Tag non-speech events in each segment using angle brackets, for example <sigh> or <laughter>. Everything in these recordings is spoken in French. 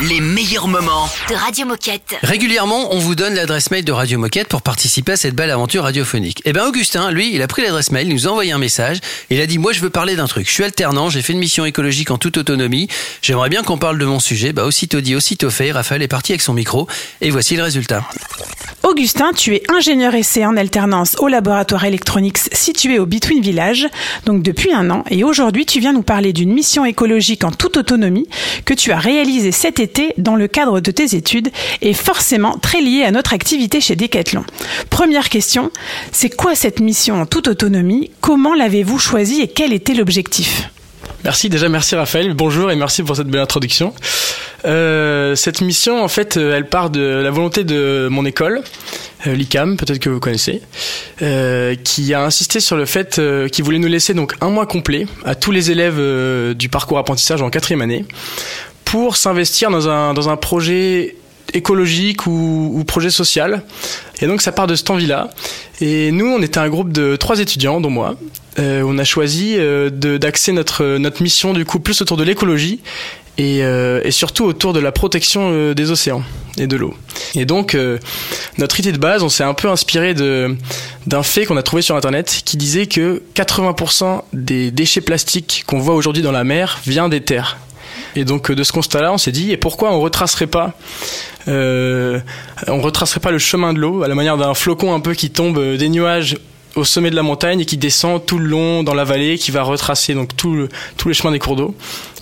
Les meilleurs moments. de Radio Moquette. Régulièrement, on vous donne l'adresse mail de Radio Moquette pour participer à cette belle aventure radiophonique. Eh ben Augustin, lui, il a pris l'adresse mail, il nous a envoyé un message, et il a dit moi je veux parler d'un truc. Je suis alternant, j'ai fait une mission écologique en toute autonomie. J'aimerais bien qu'on parle de mon sujet. Bah aussitôt dit, aussitôt fait. Raphaël est parti avec son micro, et voici le résultat. Augustin, tu es ingénieur essai en alternance au laboratoire Electronics situé au Between Village, donc depuis un an, et aujourd'hui tu viens nous parler d'une mission écologique en toute autonomie que tu as réalisée cet été dans le cadre de tes études et forcément très liée à notre activité chez Decathlon. Première question, c'est quoi cette mission en toute autonomie? Comment l'avez-vous choisie et quel était l'objectif? Merci déjà, merci Raphaël. Bonjour et merci pour cette belle introduction. Euh, cette mission, en fait, euh, elle part de la volonté de mon école, euh, l'ICAM, peut-être que vous connaissez, qui a insisté sur le fait qu'il voulait nous laisser donc un mois complet à tous les élèves du parcours apprentissage en quatrième année pour s'investir dans un, dans un projet écologique ou, projet social. Et donc ça part de cette envie-là. Et nous, on était un groupe de trois étudiants, dont moi. Euh, on a choisi euh, d'axer notre, notre mission du coup plus autour de l'écologie et, euh, et surtout autour de la protection euh, des océans et de l'eau. Et donc notre idée de base, on s'est un peu inspiré d'un fait qu'on a trouvé sur internet qui disait que 80% des déchets plastiques qu'on voit aujourd'hui dans la mer vient des terres. Et donc euh, de ce constat-là, on s'est dit et pourquoi on retracerait pas euh, on retracerait pas le chemin de l'eau à la manière d'un flocon un peu qui tombe euh, des nuages au sommet de la montagne et qui descend tout le long dans la vallée, qui va retracer donc tout le, tous les chemins des cours d'eau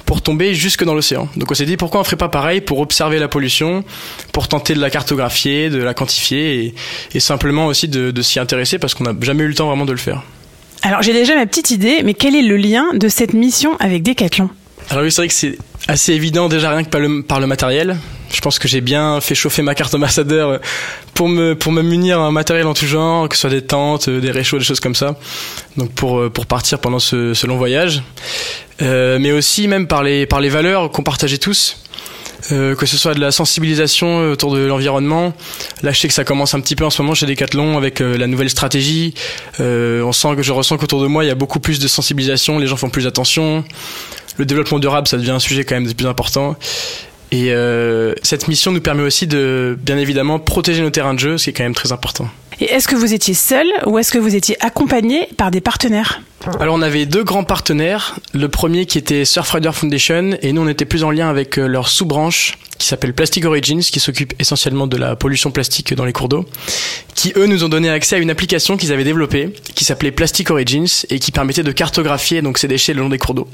pour tomber jusque dans l'océan. Donc on s'est dit pourquoi on ferait pas pareil pour observer la pollution, pour tenter de la cartographier, de la quantifier et, simplement aussi de, de s'y intéresser parce qu'on n'a jamais eu le temps vraiment de le faire. Alors j'ai déjà ma petite idée, mais quel est le lien de cette mission avec Decathlon? Alors oui, c'est que c'est assez évident déjà rien que par le, par le matériel. Je pense que j'ai bien fait chauffer ma carte ambassadeur euh, pour me pour me munir un matériel en tout genre, que ce soit des tentes, euh, des réchauds, des choses comme ça. Donc pour euh, pour partir pendant ce, long voyage, mais aussi même par les par les valeurs qu'on partageait tous. Euh, que ce soit de la sensibilisation euh, autour de l'environnement. Là, je sais que ça commence un petit peu en ce moment chez Decathlon avec euh, la nouvelle stratégie. On sent que je ressens qu'autour de moi, il y a beaucoup plus de sensibilisation. Les gens font plus attention. Le développement durable, ça devient un sujet quand même des plus importants. Et cette mission nous permet aussi de, bien évidemment, protéger nos terrains de jeu, ce qui est quand même très important. Et est-ce que vous étiez seul ou est-ce que vous étiez accompagné par des partenaires? Alors on avait deux grands partenaires. Le premier qui était Surfrider Foundation et nous on était plus en lien avec euh, leur sous-branche qui s'appelle Plastic Origins qui s'occupe essentiellement de la pollution plastique dans les cours d'eau. Qui eux nous ont donné accès à une application qu'ils avaient développée qui s'appelait Plastic Origins et qui permettait de cartographier donc ces déchets le long des cours d'eau.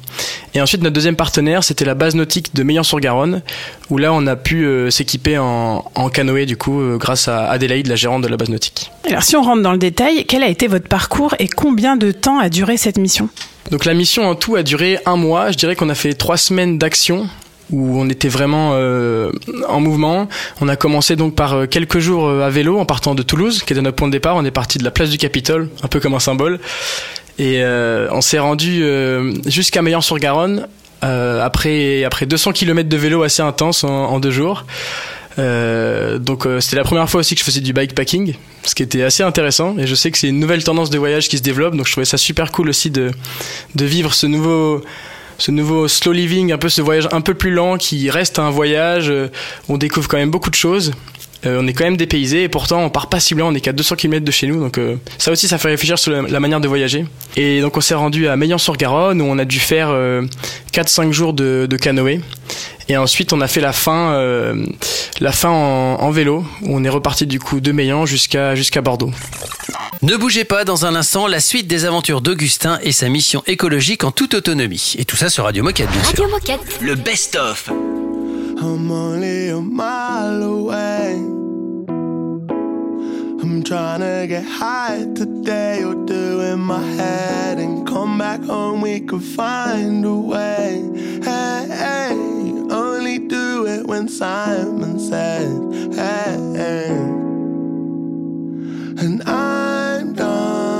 Et ensuite notre deuxième partenaire c'était la base nautique de Meillan-sur-Garonne où là on a pu euh, s'équiper en, en canoë du coup euh, grâce à Adélaïde la gérante de la base nautique. Alors si on rentre dans le détail, quel a été votre parcours et combien de temps a duré cette mission Donc la mission en tout a duré un mois. Je dirais qu'on a fait trois semaines d'action où on était vraiment euh, en mouvement. On a commencé donc par euh, quelques jours euh, à vélo en partant de Toulouse, qui était notre point de départ. On est parti de la place du Capitole, un peu comme un symbole. Et on s'est rendu jusqu'à Meillan-sur-Garonne après, après 200 km de vélo assez intense en, en deux jours. Euh, donc euh, c'était la première fois aussi que je faisais du bikepacking, ce qui était assez intéressant. Et je sais que c'est une nouvelle tendance de voyage qui se développe, donc je trouvais ça super cool aussi de, de vivre ce nouveau ce nouveau slow living, un peu ce voyage un peu plus lent qui reste un voyage. euh, On découvre quand même beaucoup de choses. Euh, on est quand même dépaysé et pourtant on part pas si loin, on est qu'à 200 km de chez nous. Donc euh, ça aussi ça fait réfléchir sur la, la manière de voyager. Et donc on s'est rendu à Meillan-sur-Garonne où on a dû faire euh, 4-5 jours de, de canoë. Et ensuite on a fait la fin, euh, la fin en, en vélo où on est reparti du coup de Meillan jusqu'à jusqu'à Bordeaux. Ne bougez pas dans un instant la suite des aventures d'Augustin et sa mission écologique en toute autonomie. Et tout ça sur Radio Moquette, bien sûr. Radio Moquette. Le best-of. I'm trying to get high today or do in my head and come back home. We could find a way. Hey, hey, only do it when Simon says, hey. And I'm done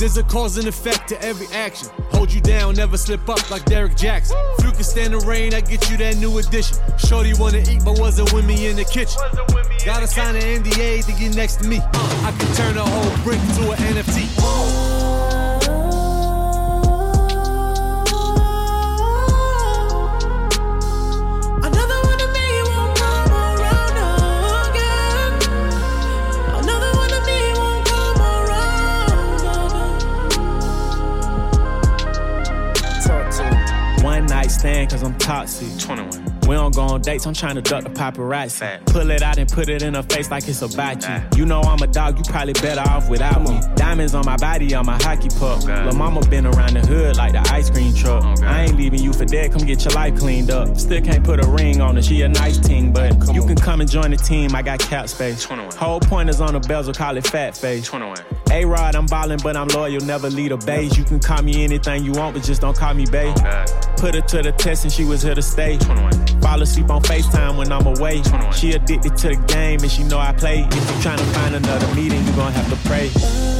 There's a cause and effect to every action. Hold you down, never slip up like Derek Jackson. If can stand the rain, I get you that new addition. Shorty wanna eat, but wasn't with me in the kitchen. Gotta sign an NDA to get next to me. I can turn a whole brick to an NFT. Cause I'm toxic. 21. We don't go on dates, I'm trying to duck the paparazzi. Pull it out and put it in her face like it's about you. You know I'm a dog, you probably better off without me. Diamonds on my body, on my hockey puck. Lil' mama been around the hood like the ice cream truck. I ain't leaving you for dead, come get your life cleaned up. Still can't put a ring on her, she a nice team, but you can come and join the team, I got cap space. 21. Whole pointers on the bezel, call it fat face. A-Rod, I'm ballin', but I'm loyal, never lead a base. You can call me anything you want, but just don't call me babe. Put her to the test and she was here to stay. Fall asleep on FaceTime when I'm away. She addicted to the game and she know I play. If you tryna find another meeting, you gon' have to pray.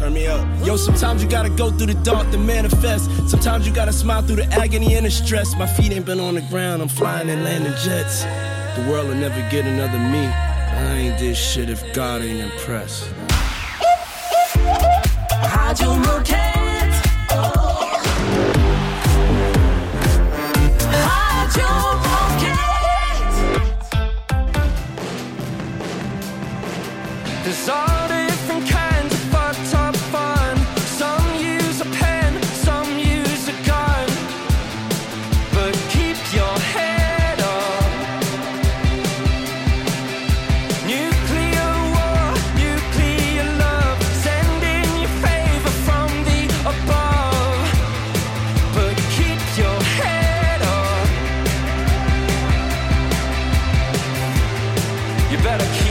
Turn me up. Yo, sometimes you gotta go through the dark to manifest. Sometimes you gotta smile through the agony and the stress. My feet ain't been on the ground, I'm flying and landing jets. The world will never get another me. I ain't this shit if God ain't impressed. Radio Moquette. Radio You better keep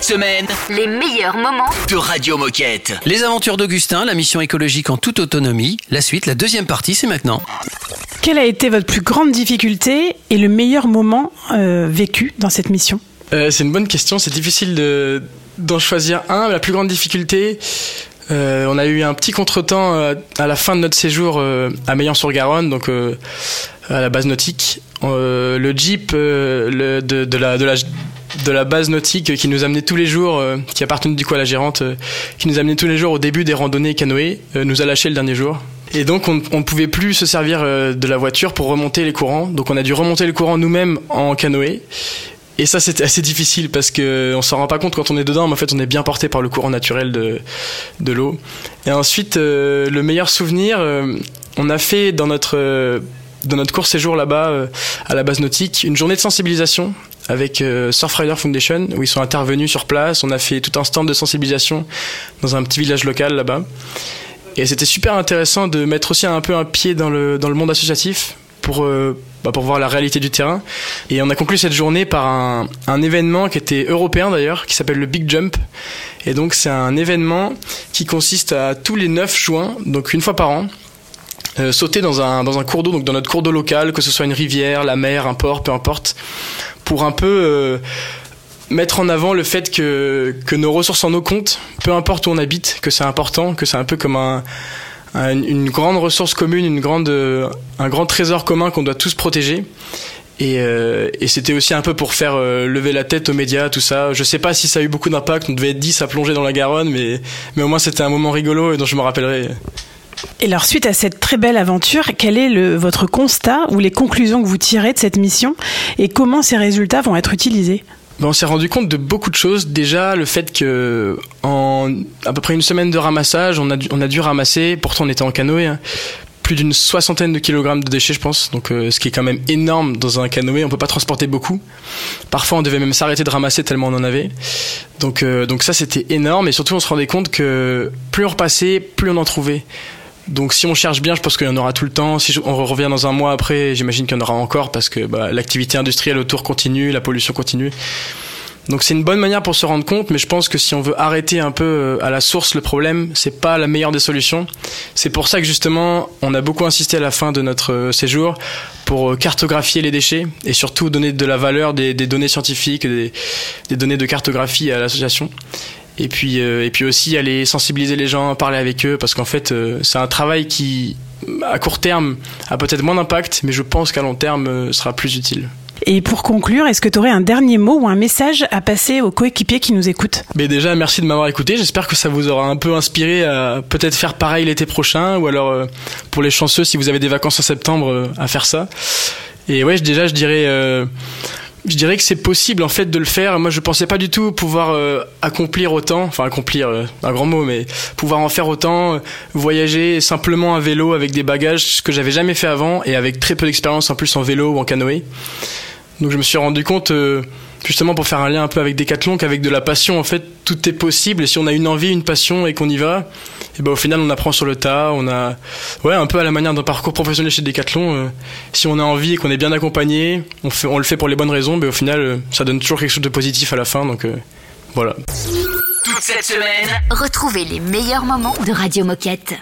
semaine Les meilleurs moments de Radio Moquette. Les aventures d'Augustin, la mission écologique en toute autonomie. La suite, la deuxième partie, c'est maintenant. Quelle a été votre plus grande difficulté et le meilleur moment euh, vécu dans cette mission? Euh, c'est une bonne question. C'est difficile de, d'en choisir un. La plus grande difficulté, euh, on a eu un petit contretemps euh, à la fin de notre séjour euh, à Meillan-sur-Garonne, donc euh, à la base nautique. Euh, le jeep euh, le- de, de la, de, la, de la base nautique qui nous amenait tous les jours, euh, qui appartenait du coup à la gérante, euh, qui nous amenait tous les jours au début des randonnées canoë, euh, nous a lâché le dernier jour. Et donc on ne pouvait plus se servir de la voiture pour remonter les courants. Donc on a dû remonter les courants nous-mêmes en canoë. Et ça, c'était assez difficile parce que on s'en rend pas compte quand on est dedans, mais en fait, on est bien porté par le courant naturel de, de l'eau. Et ensuite, le meilleur souvenir, on a fait dans notre, dans notre court séjour là-bas, euh, à la base nautique, une journée de sensibilisation avec euh, Surfrider Foundation, où ils sont intervenus sur place. On a fait tout un stand de sensibilisation dans un petit village local là-bas. Et c'était super intéressant de mettre aussi un peu un pied dans le, dans le monde associatif pour, euh, bah, pour voir la réalité du terrain. Et on a conclu cette journée par un, un événement qui était européen d'ailleurs, qui s'appelle le Big Jump. Et donc c'est un événement qui consiste à tous les 9 juin, donc une fois par an, euh, sauter dans un, dans un cours d'eau, donc dans notre cours d'eau local, que ce soit une rivière, la mer, un port, peu importe, pour un peu euh, mettre en avant le fait que, que nos ressources en eau comptent, peu importe où on habite, que c'est important, que c'est un peu comme un, un- une grande ressource commune, une grande, euh, un grand trésor commun qu'on doit tous protéger. Et, euh, et c'était aussi un peu pour faire euh, lever la tête aux médias, tout ça. Je sais pas si ça a eu beaucoup d'impact, on devait être 10 à plonger dans la Garonne, mais, mais au moins c'était un moment rigolo et dont je me rappellerai. Et alors, suite à cette très belle aventure, quel est votre constat ou les conclusions que vous tirez de cette mission et comment ces résultats vont être utilisés? Ben, on s'est rendu compte de beaucoup de choses. Déjà, le fait que à peu près une semaine de ramassage, on a dû, on a dû ramasser, pourtant on était en canoë, hein, plus d'une soixantaine de kilogrammes de déchets, je pense. Donc, euh, ce qui est quand même énorme dans un canoë. On peut pas transporter beaucoup. Parfois, on devait même s'arrêter de ramasser tellement on en avait. Donc, euh, donc ça, c'était énorme. Et surtout, on se rendait compte que plus on repassait, plus on en trouvait. Donc si on cherche bien, je pense qu'il y en aura tout le temps. Si on revient dans un mois après, j'imagine qu'il y en aura encore parce que bah, l'activité industrielle autour continue, la pollution continue. Donc c'est une bonne manière pour se rendre compte, mais je pense que si on veut arrêter un peu euh, à la source le problème, c'est pas la meilleure des solutions. C'est pour ça que justement, on a beaucoup insisté à la fin de notre euh, séjour pour euh, cartographier les déchets et surtout donner de la valeur des, données scientifiques, des données de cartographie à l'association. Et puis, euh, et puis aussi aller sensibiliser les gens, parler avec eux, parce qu'en fait, euh, c'est un travail qui, à court terme, a peut-être moins d'impact, mais je pense qu'à long terme, euh, sera plus utile. Et pour conclure, est-ce que tu aurais un dernier mot ou un message à passer aux coéquipiers qui nous écoutent? Mais déjà, merci de m'avoir écouté. J'espère que ça vous aura un peu inspiré à peut-être faire pareil l'été prochain, ou alors pour les chanceux, si vous avez des vacances en septembre, à faire ça. Et ouais, déjà, je dirais, euh, je dirais que c'est possible en fait de le faire. Moi, je pensais pas du tout pouvoir euh, accomplir autant, enfin accomplir, euh, un grand mot, mais pouvoir en faire autant, euh, voyager simplement à vélo avec des bagages, ce que j'avais jamais fait avant, et avec très peu d'expérience en plus en vélo ou en canoë. Donc je me suis rendu compte, euh, justement pour faire un lien un peu avec Decathlon, qu'avec de la passion, en fait, tout est possible. Et si on a une envie, une passion et qu'on y va, et ben au final, on apprend sur le tas. On a, ouais, un peu à la manière d'un parcours professionnel chez Decathlon. euh, si on a envie et qu'on est bien accompagné, on, le fait pour les bonnes raisons, mais au final, euh, ça donne toujours quelque chose de positif à la fin. Donc euh, voilà. Toute cette semaine, Retrouvez les meilleurs moments de Radio Moquette.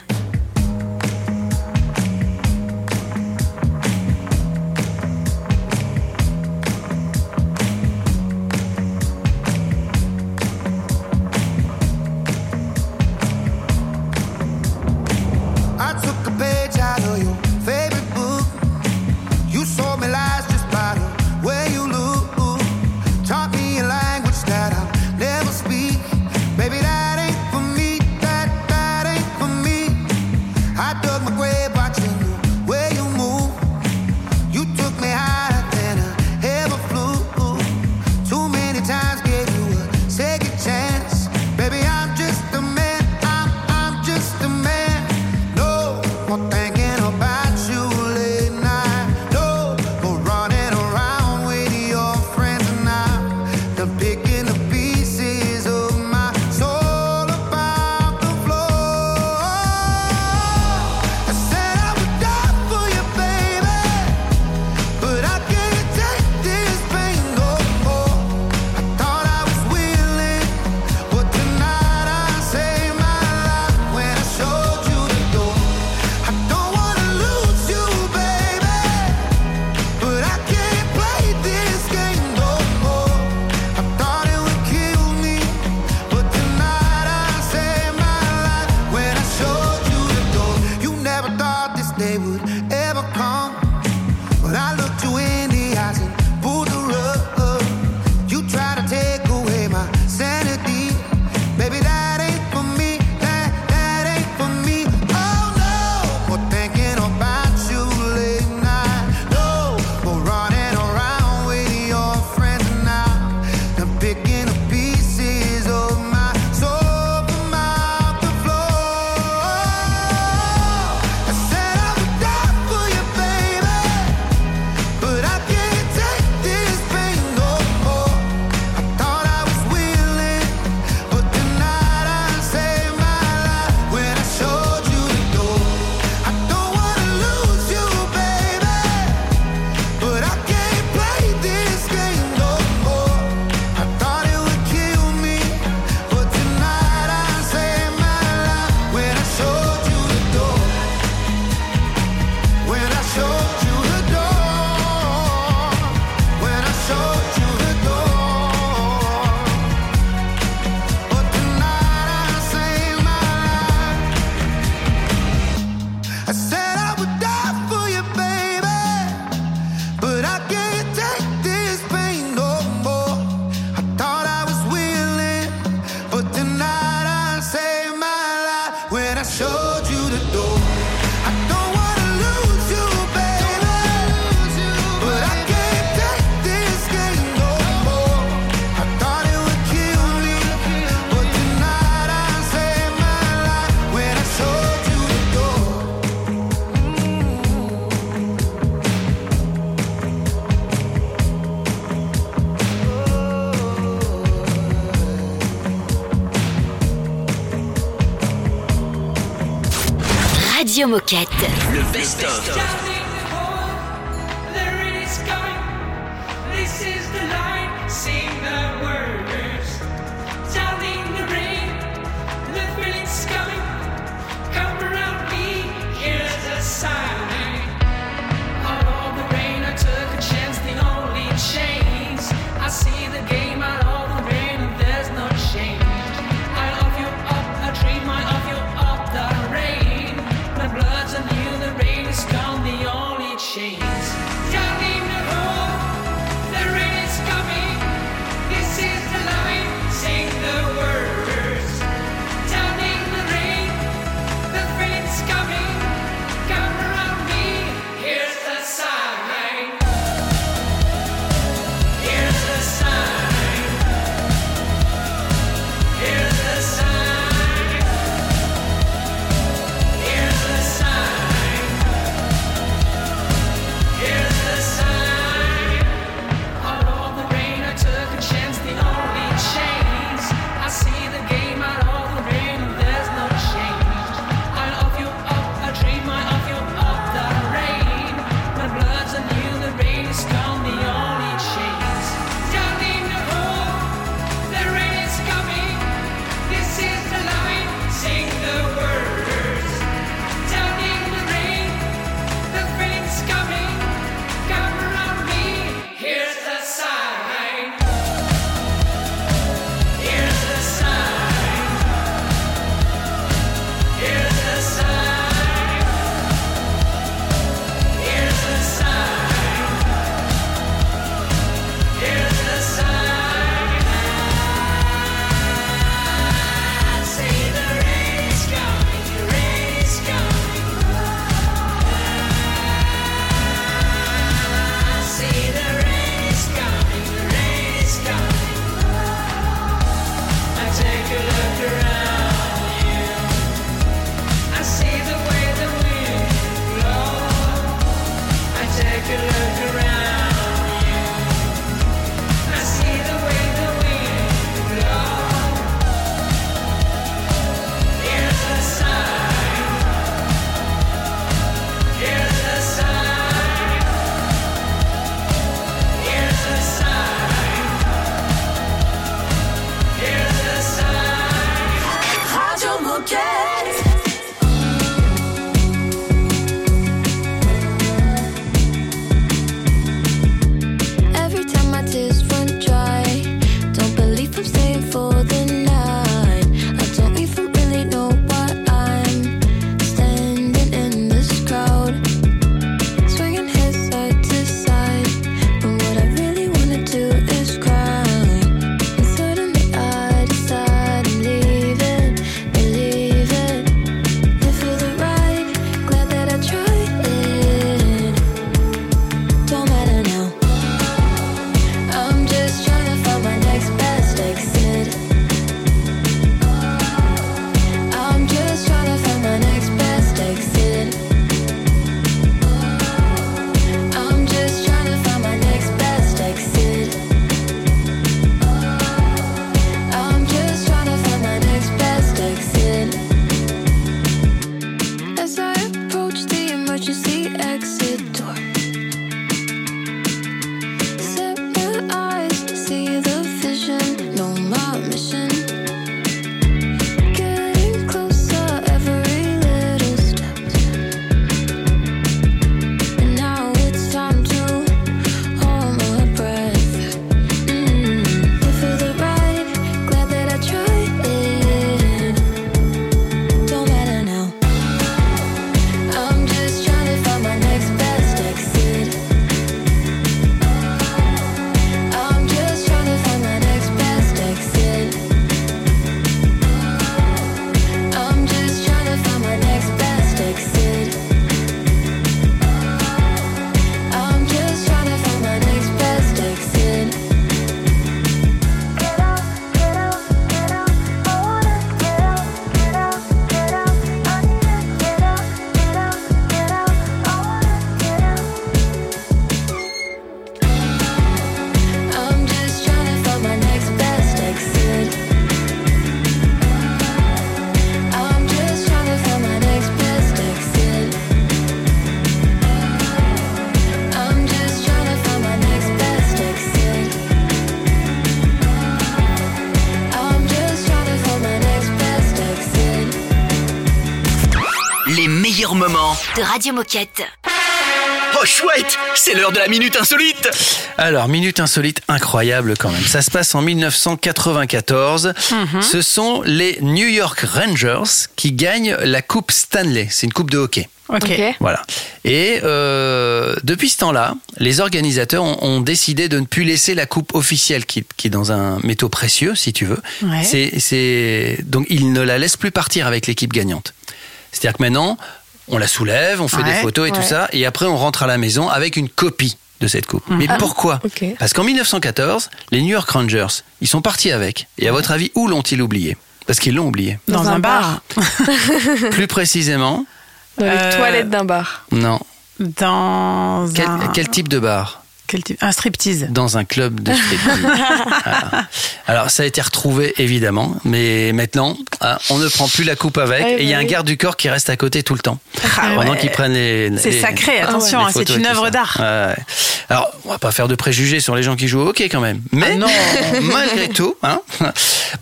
Moquette. Le best-of. De Radio Moquette. Oh chouette, c'est l'heure de la minute insolite. Alors, minute insolite incroyable quand même. Ça se passe en 1994. Mhm. Ce sont les New York Rangers qui gagnent la Coupe Stanley. C'est une coupe de hockey. Ok. Voilà. Et euh, depuis ce temps-là, les organisateurs ont, ont décidé de ne plus laisser la coupe officielle qui, qui est dans un métaux précieux, si tu veux. Ouais. C'est, c'est donc ils ne la laissent plus partir avec l'équipe gagnante. C'est-à-dire que maintenant, on la soulève, on fait Ouais. des photos et tout ça, et après on rentre à la maison avec une copie de cette coupe. Mais pourquoi? Ok. Parce qu'en 1914, les New York Rangers, ils sont partis avec. Et à votre avis, où l'ont-ils oublié? Parce qu'ils l'ont oublié. Dans, Dans un un bar. <laughs> Plus précisément, Dans les Euh, toilettes d'un bar. non. Dans Quel, un... quel type de bar? Quel type Un striptease. Dans un club de striptease. Voilà. <laughs> Alors, ça a été retrouvé, évidemment, mais maintenant, ah, on ne prend plus la coupe avec, Ouais, et il y a bah un garde du corps qui reste à côté tout le temps. Ah pendant ouais. qu'ils prennent les. C'est les- sacré, attention, les hein, c'est une œuvre d'art. Alors, on va pas faire de préjugés sur les gens qui jouent au hockey quand même. Mais Ah non. <laughs> malgré tout, hein,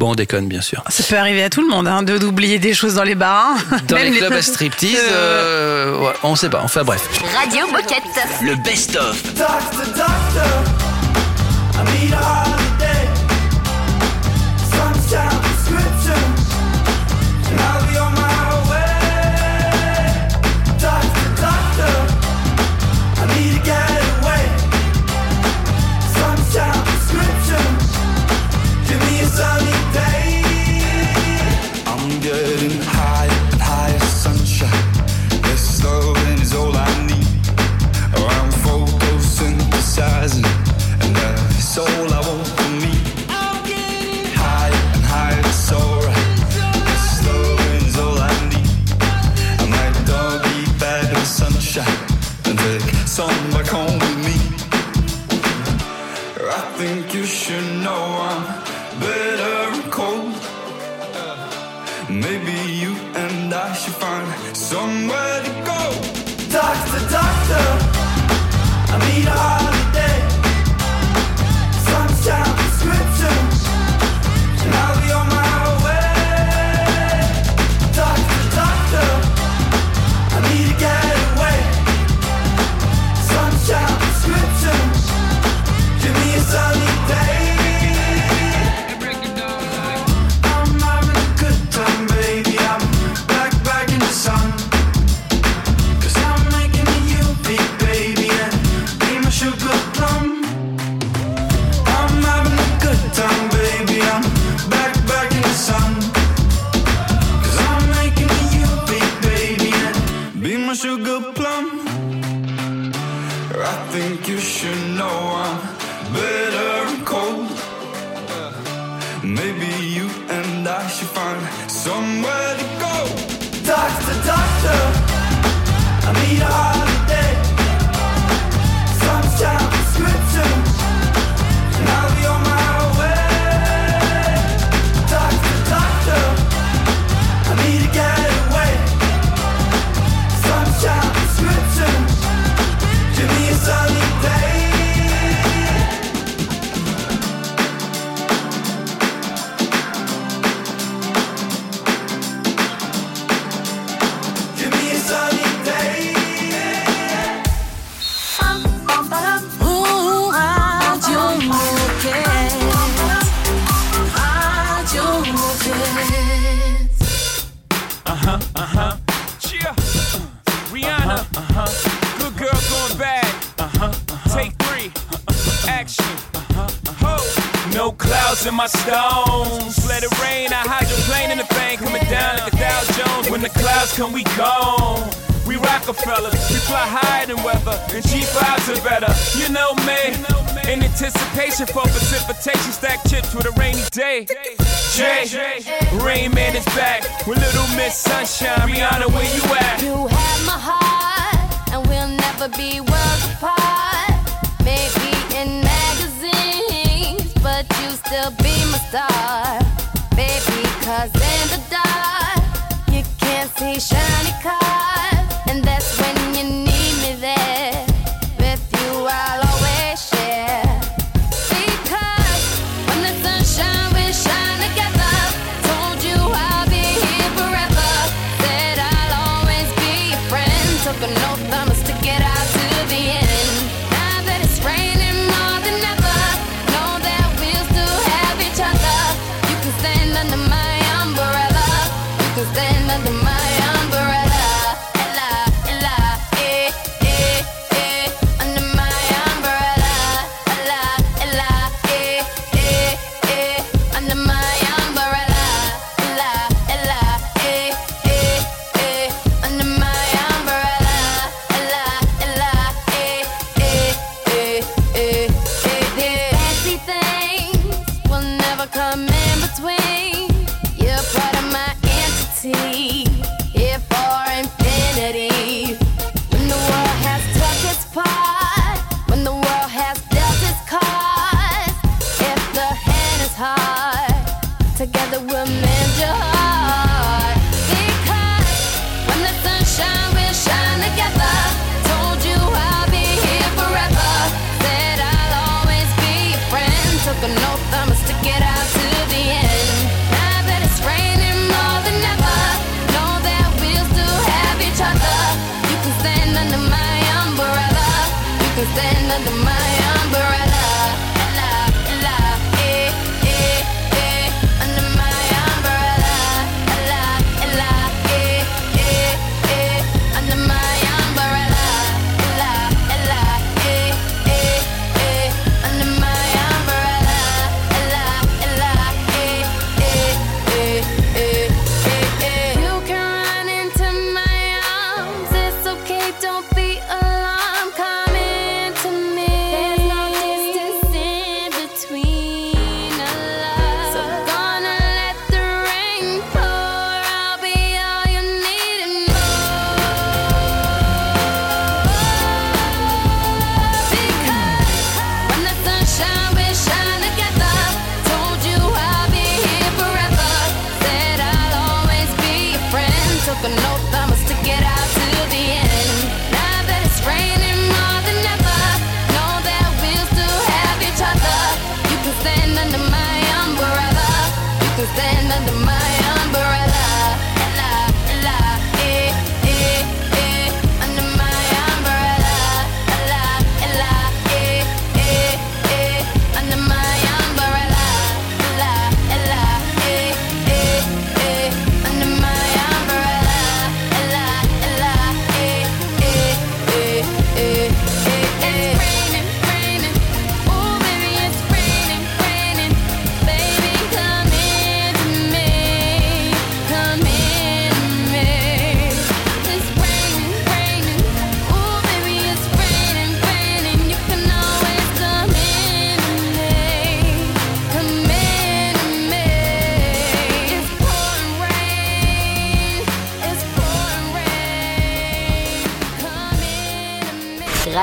bon, on déconne bien sûr. Ça peut arriver à tout le monde, hein, de d'oublier des choses dans les bars. hein. Dans Même les clubs à striptease, euh, ouais, on sait pas. Enfin bref. Radio Moquette. Le best-of. Doctor, I need a holiday. Sunshine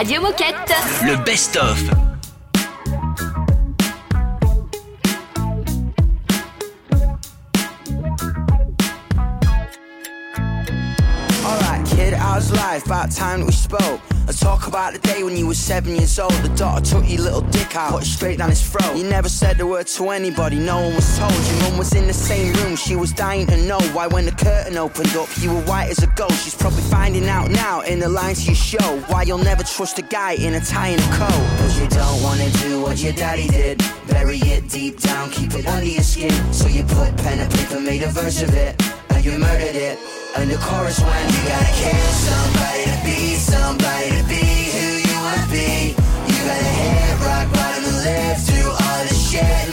Radio Moquette. Le best-of. Alright, kid, how's life? About time that we spoke. Let's talk about the day when you were seven years old. The daughter took your little dick out, put it straight down his throat. You never said a word to anybody, no one was told. Your mum was in the same room, she was dying to know why when the curtain opened up, you were white as a ghost. She's probably finding out now in the lines to your show why you'll never trust a guy in a tie and a coat. Cause you don't wanna do what your daddy did. Bury it deep down, keep it under your skin. So you put pen and paper, made a verse of it, and you murdered it. And the chorus went, you gotta kill somebody to be somebody to be who you wanna be. You gotta hit rock bottom and live through all the shit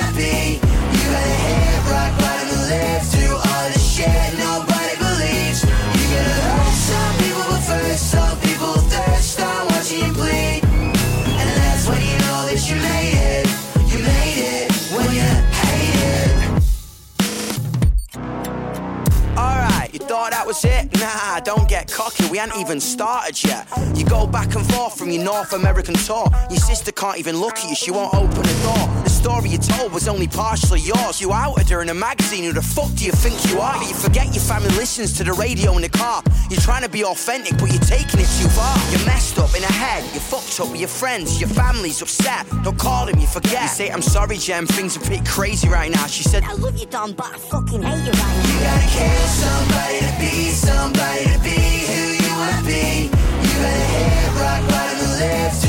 wanna be. You gotta hit rock bottom and live thought that was it? Nah, don't get cocky, we ain't even started yet. You go back and forth from your North American tour. Your sister can't even look at you, she won't open the door. The story you told was only partially yours. You outed her in a magazine, who the fuck do you think you are? You forget your family listens to the radio in the car. You're trying to be authentic, but you're taking it too far. You're messed up in the head, you're fucked up with your friends, your family's upset. Don't call them, you forget. You say, I'm sorry, Jem, things are bit crazy right now. She said, I love you, Don, but I fucking hate you right now. You gotta kill somebody to be somebody to be who you wanna be. You gotta hit rock bottom and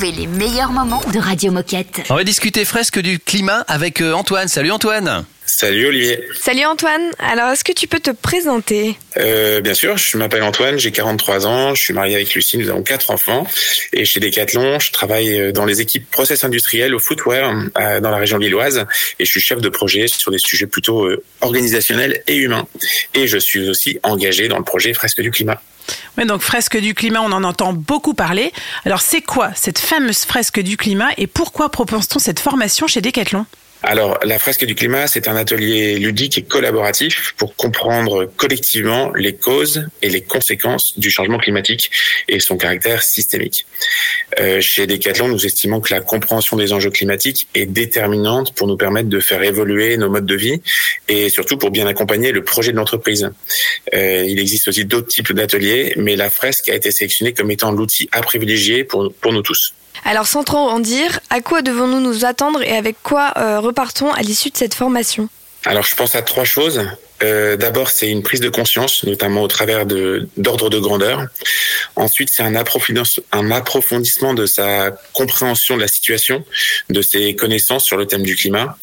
Les meilleurs moments de Radio Moquette. On va discuter fresque du climat avec euh, Antoine. Salut Antoine. Salut Olivier. Salut Antoine, alors est-ce que tu peux te présenter? Euh, bien sûr, je m'appelle Antoine, j'ai 43 ans, je suis marié avec Lucie, nous avons quatre enfants. Et chez Decathlon, je travaille euh, dans les équipes process industriels au footwear euh, dans la région lilloise. Et je suis chef de projet sur des sujets plutôt euh, organisationnels et humains. Et je suis aussi engagé dans le projet Fresque du climat. Ouais, donc fresque du climat, on en entend beaucoup parler. Alors c'est quoi cette fameuse fresque du climat et pourquoi propose-t-on cette formation chez Decathlon? Alors, la fresque du climat, c'est un atelier ludique et collaboratif pour comprendre collectivement les causes et les conséquences du changement climatique et son caractère systémique. Euh, chez Decathlon, nous estimons que la compréhension des enjeux climatiques est déterminante pour nous permettre de faire évoluer nos modes de vie et surtout pour bien accompagner le projet de l'entreprise. Euh, il existe aussi d'autres types d'ateliers, mais la fresque a été sélectionnée comme étant l'outil à privilégier pour, pour nous tous. Alors sans trop en dire, à quoi devons-nous nous attendre et avec quoi euh, repartons à l'issue de cette formation? Alors, je pense à trois choses. Euh, D'abord, c'est une prise de conscience, notamment au travers d'ordre de grandeur. Ensuite, c'est un approfondissement de sa compréhension de la situation, de ses connaissances sur le thème du climat.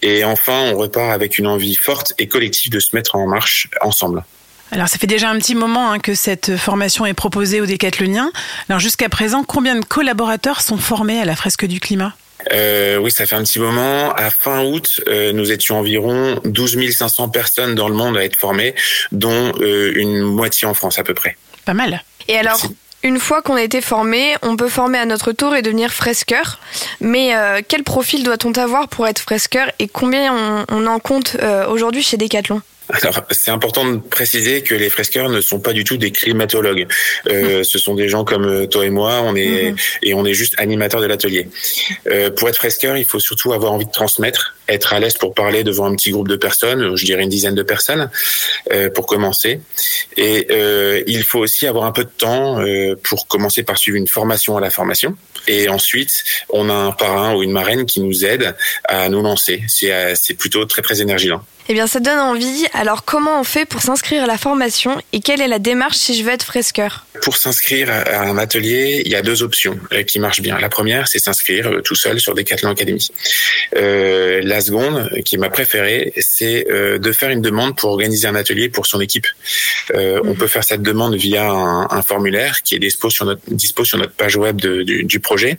Et enfin, on repart avec une envie forte et collective de se mettre en marche ensemble. Alors ça fait déjà un petit moment hein, que cette formation est proposée aux décathloniens. Alors jusqu'à présent, combien de collaborateurs sont formés à la fresque du climat? Euh, oui, ça fait un petit moment. À fin août, euh, nous étions environ 12 500 personnes dans le monde à être formées, dont euh, une moitié en France à peu près. Pas mal. Et alors, une fois qu'on a été formé, on peut former à notre tour et devenir fresqueur. Mais euh, quel profil doit-on avoir pour être fresqueur et combien on, on en compte euh, aujourd'hui chez Decathlon? Alors, c'est important de préciser que les fresqueurs ne sont pas du tout des climatologues. Euh, ce sont des gens comme euh, toi et moi, on est Mhm. et on est juste animateurs de l'atelier. Euh, pour être fresqueur, il faut surtout avoir envie de transmettre, être à l'aise pour parler devant un petit groupe de personnes, je dirais une dizaine de personnes, euh, pour commencer. Et euh, il faut aussi avoir un peu de temps euh, pour commencer par suivre une formation à la formation. Et ensuite, on a un parrain ou une marraine qui nous aide à nous lancer. C'est plutôt très très énergisant. Eh bien, ça donne envie. Alors, comment on fait pour s'inscrire à la formation et quelle est la démarche si je veux être fresqueur Pour s'inscrire à un atelier, il y a deux options qui marchent bien. La première, c'est s'inscrire tout seul sur Decathlon Academy. Euh, la seconde, qui est ma préférée, c'est euh, de faire une demande pour organiser un atelier pour son équipe. Euh, On peut faire cette demande via un, un formulaire qui est dispo sur notre, dispo sur notre page web de- du, du projet.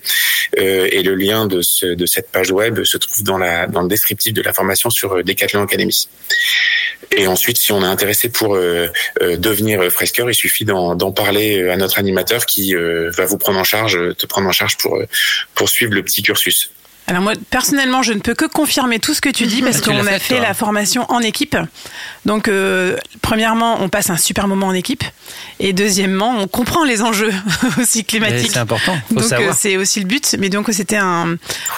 Euh, et le lien de, ce, de cette page web se trouve dans, la, dans le descriptif de la formation sur Decathlon Academy. Et ensuite, si on est intéressé pour euh, euh, devenir fresqueur, il suffit d'en parler à notre animateur qui euh, va vous prendre en charge, te prendre en charge pour euh, pour suivre le petit cursus. Alors moi, personnellement, je ne peux que confirmer tout ce que tu dis parce Tu l'as qu'on a fait, toi. la formation en équipe. Donc, euh, premièrement, on passe un super moment en équipe. Et deuxièmement, on comprend les enjeux <laughs> aussi climatiques. C'est important, faut donc, euh, c'est aussi le but. Mais donc, c'était un...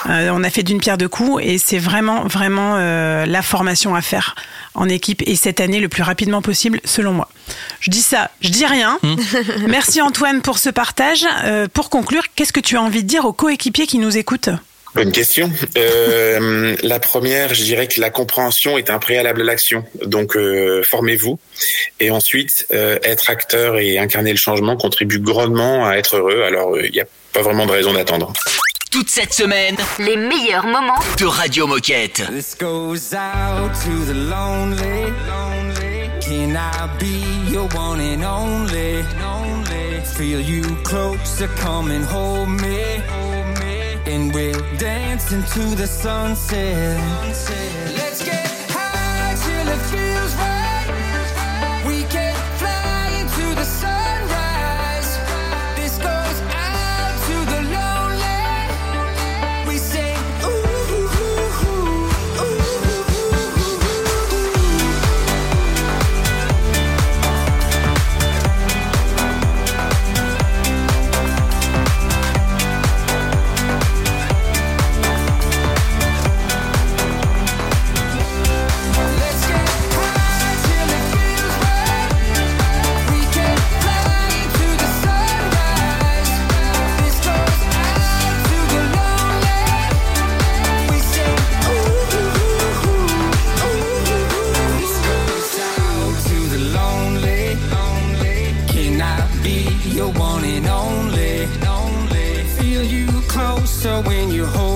euh, on a fait d'une pierre deux coups et c'est vraiment, vraiment la formation à faire en équipe et cette année le plus rapidement possible, selon moi. Je dis ça, je dis rien. Hmm. Merci Antoine pour ce partage. Pour conclure, qu'est-ce que tu as envie de dire aux coéquipiers qui nous écoutent? Bonne question. Euh, la première, je dirais que la compréhension est un préalable à l'action. Donc, euh, formez-vous. Et ensuite, euh, être acteur et incarner le changement contribue grandement à être heureux. Alors, il n'y a pas vraiment de raison d'attendre. Toute cette semaine, Les meilleurs moments de Radio Moquette. This goes out to the lonely. Can I be your one and only? Feel you closer, come and hold me. And we'll dance into the sunset. Let's get high till it feels so when you hold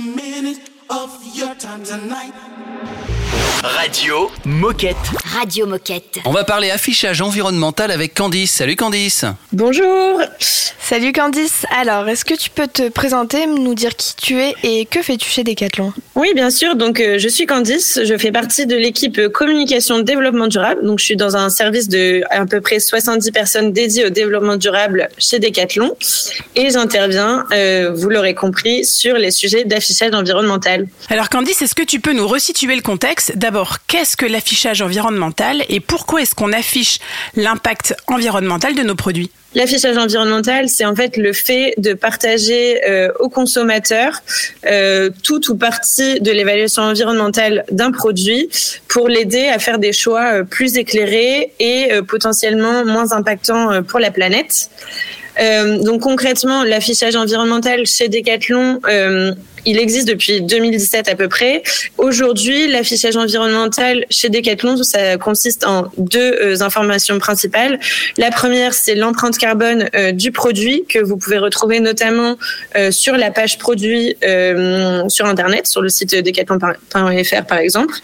minute of your time tonight. Radio Moquette. Radio Moquette. On va parler affichage environnemental avec Candice. Salut Candice. Bonjour Salut Candice. Alors, est-ce que tu peux te présenter, nous dire qui tu es et que fais-tu chez Decathlon? Oui, bien sûr. Donc, euh, je suis Candice. Je fais partie de l'équipe communication développement durable. Donc, je suis dans un service de à peu près 70 personnes dédiées au développement durable chez Decathlon. Et j'interviens, euh, vous l'aurez compris, sur les sujets d'affichage environnemental. Alors Candice, est-ce que tu peux nous resituer le contexte D'abord, qu'est-ce que l'affichage environnemental et pourquoi est-ce qu'on affiche l'impact environnemental de nos produits? L'affichage environnemental, c'est en fait le fait de partager euh, aux consommateurs euh, tout ou partie de l'évaluation environnementale d'un produit pour l'aider à faire des choix euh, plus éclairés et euh, potentiellement moins impactants pour la planète. Donc concrètement, l'affichage environnemental chez Decathlon, il existe depuis 2017 à peu près. Aujourd'hui, l'affichage environnemental chez Decathlon, ça consiste en deux euh, informations principales. La première, c'est l'empreinte carbone euh, du produit que vous pouvez retrouver notamment euh, sur la page produit sur Internet, sur le site decathlon.fr par exemple.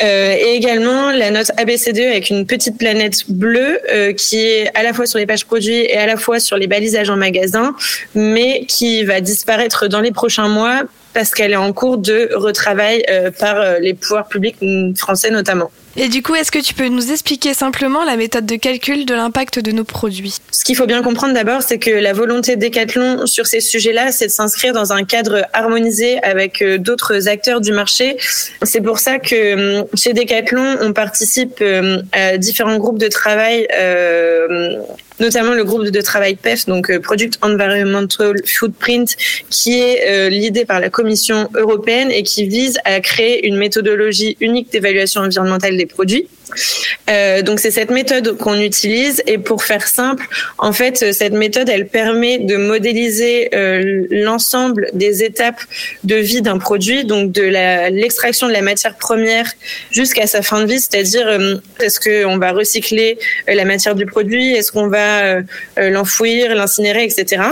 Et également la note ABCDE avec une petite planète bleue qui est à la fois sur les pages produits et à la fois sur les balisages en magasin, mais qui va disparaître dans les prochains mois parce qu'elle est en cours de retravail euh, par euh, les pouvoirs publics français notamment. Et du coup, est-ce que tu peux nous expliquer simplement la méthode de calcul de l'impact de nos produits? Ce qu'il faut bien comprendre d'abord, c'est que la volonté Decathlon sur ces sujets-là, c'est de s'inscrire dans un cadre harmonisé avec euh, d'autres acteurs du marché. C'est pour ça que chez Decathlon, on participe à différents groupes de travail. Notamment le groupe de travail PEF, donc euh, Product Environmental Footprint, qui est euh, l'idée par la Commission européenne et qui vise à créer une méthodologie unique d'évaluation environnementale des produits. Euh, donc c'est cette méthode qu'on utilise. Et pour faire simple, en fait cette méthode elle permet de modéliser euh, l'ensemble des étapes de vie d'un produit, donc de l'extraction de la matière première jusqu'à sa fin de vie, c'est-à-dire euh, est-ce qu'on va recycler la matière du produit, est-ce qu'on va l'enfouir, l'incinérer, etc.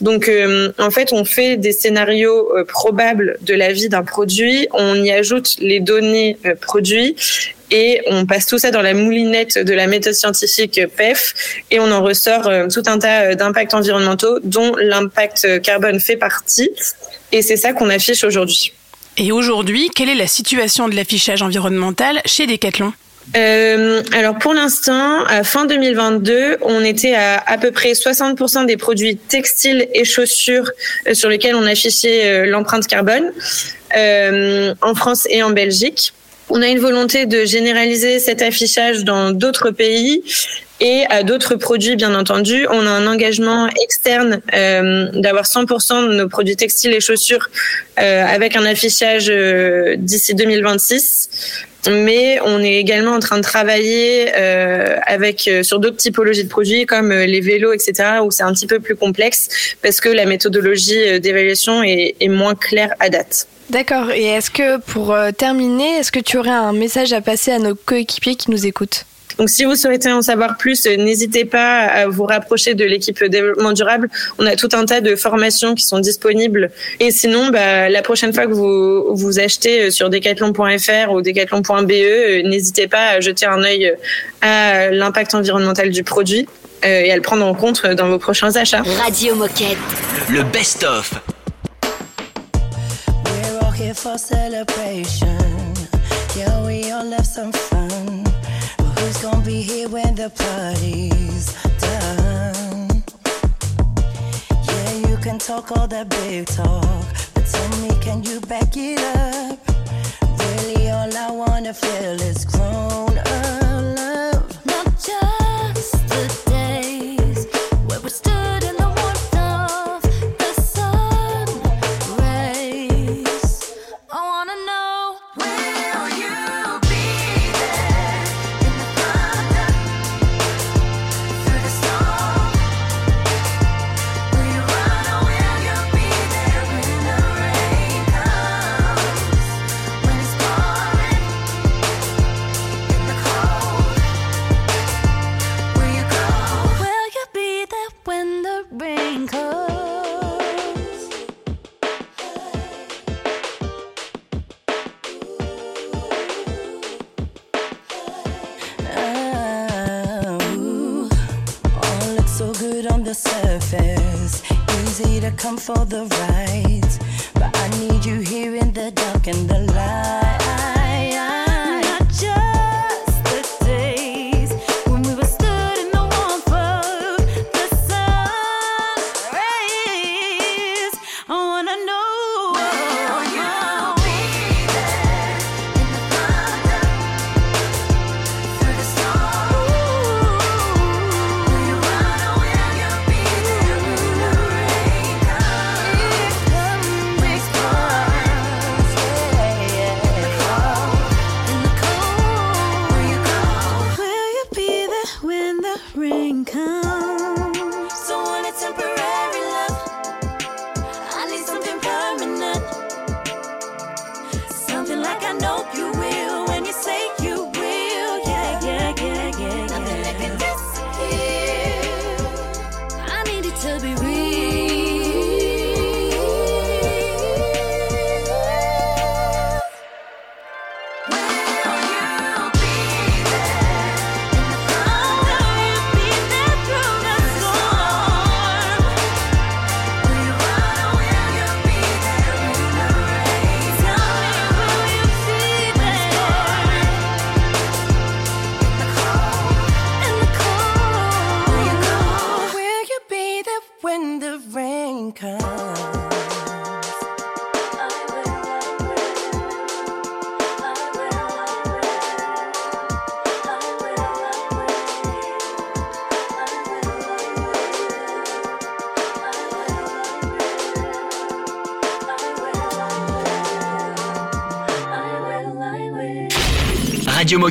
Donc en fait on fait des scénarios probables de la vie d'un produit, on y ajoute les données produits et on passe tout ça dans la moulinette de la méthode scientifique PEF et on en ressort euh, tout un tas euh, d'impacts environnementaux dont l'impact carbone fait partie et c'est ça qu'on affiche aujourd'hui. Et aujourd'hui, quelle est la situation de l'affichage environnemental chez Decathlon? Euh, alors pour l'instant, à fin 2022, on était à à peu près 60% des produits textiles et chaussures sur lesquels on affichait l'empreinte carbone euh, en France et en Belgique. On a une volonté de généraliser cet affichage dans d'autres pays et à d'autres produits, bien entendu. On a un engagement externe euh, d'avoir 100% de nos produits textiles et chaussures euh, avec un affichage euh, d'ici 2026 mais on est également en train de travailler avec sur d'autres typologies de produits comme les vélos, etc., où c'est un petit peu plus complexe parce que la méthodologie d'évaluation est, est moins claire à date. D'accord. Et est-ce que pour euh, terminer, est-ce que tu aurais un message à passer à nos coéquipiers qui nous écoutent? Donc, si vous souhaitez en savoir plus, euh, n'hésitez pas à vous rapprocher de l'équipe développement durable. On a tout un tas de formations qui sont disponibles. Et sinon, bah, la prochaine fois que vous vous achetez euh, sur decathlon.fr ou decathlon.be, n'hésitez pas à jeter un œil à l'impact environnemental du produit et à le prendre en compte dans vos prochains achats. Radio Moquette. Le best-of. Here for celebration. Yeah, we all have some fun. But who's gonna be here when the party's done? Yeah, you can talk all that big talk, but tell me, can you back it up? Really, all I wanna feel is grown up love. Not just the days where we stood for the ride.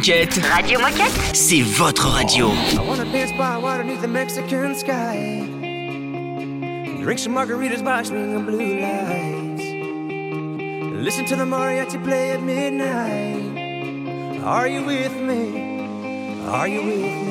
Moquette. Radio Moquette? C'est votre radio. I wanna dance by water beneath the Mexican sky. Drink some margaritas by string of blue lights. Listen to the mariachi play at midnight. Are you with me? Are you with me?